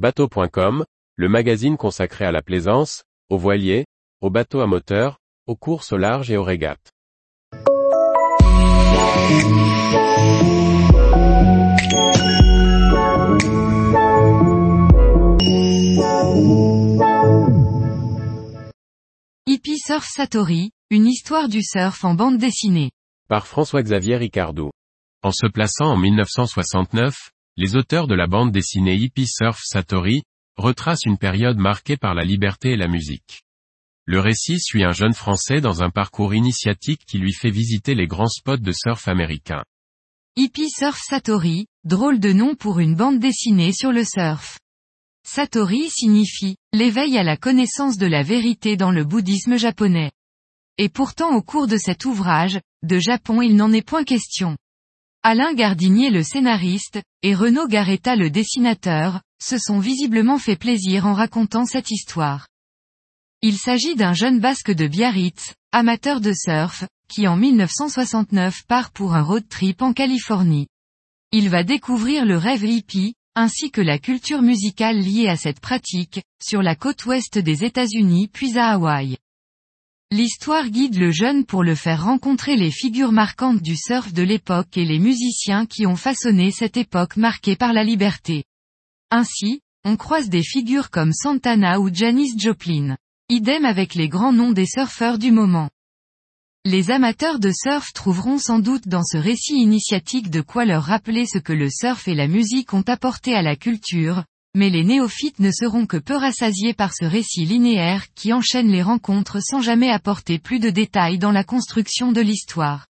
Bateau.com, le magazine consacré à la plaisance, aux voiliers, aux bateaux à moteur, aux courses au large et aux régates. Hippie Surf Satori, une histoire du surf en bande dessinée. Par François-Xavier Ricardou. En se plaçant en 1969, les auteurs de la bande dessinée Hippie Surf Satori, retracent une période marquée par la liberté et la musique. Le récit suit un jeune Français dans un parcours initiatique qui lui fait visiter les grands spots de surf américains. Hippie Surf Satori, drôle de nom pour une bande dessinée sur le surf. Satori signifie l'éveil à la connaissance de la vérité dans le bouddhisme japonais. Et pourtant au cours de cet ouvrage, de Japon il n'en est point question. Alain Gardinier le scénariste, et Renaud Garetta le dessinateur, se sont visiblement fait plaisir en racontant cette histoire. Il s'agit d'un jeune basque de Biarritz, amateur de surf, qui en 1969 part pour un road trip en Californie. Il va découvrir le rêve hippie, ainsi que la culture musicale liée à cette pratique, sur la côte ouest des États-Unis puis à Hawaï. L'histoire guide le jeune pour le faire rencontrer les figures marquantes du surf de l'époque et les musiciens qui ont façonné cette époque marquée par la liberté. Ainsi, on croise des figures comme Santana ou Janis Joplin. Idem avec les grands noms des surfeurs du moment. Les amateurs de surf trouveront sans doute dans ce récit initiatique de quoi leur rappeler ce que le surf et la musique ont apporté à la culture, mais les néophytes ne seront que peu rassasiés par ce récit linéaire qui enchaîne les rencontres sans jamais apporter plus de détails dans la construction de l'histoire.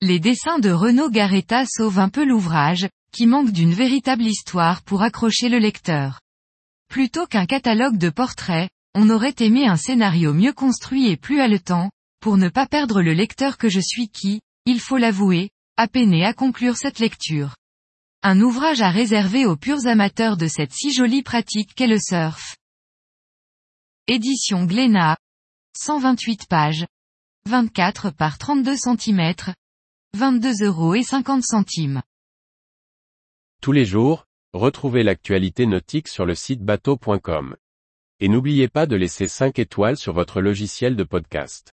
Les dessins de Renaud Garetta sauvent un peu l'ouvrage, qui manque d'une véritable histoire pour accrocher le lecteur. Plutôt qu'un catalogue de portraits, on aurait aimé un scénario mieux construit et plus haletant, pour ne pas perdre le lecteur que je suis qui, il faut l'avouer, a peiné à conclure cette lecture. Un ouvrage à réserver aux purs amateurs de cette si jolie pratique qu'est le surf. Édition Glénat. 128 pages. 24 par 32 cm. 22 euros et 50 centimes. Tous les jours, retrouvez l'actualité nautique sur le site bateau.com. Et n'oubliez pas de laisser 5 étoiles sur votre logiciel de podcast.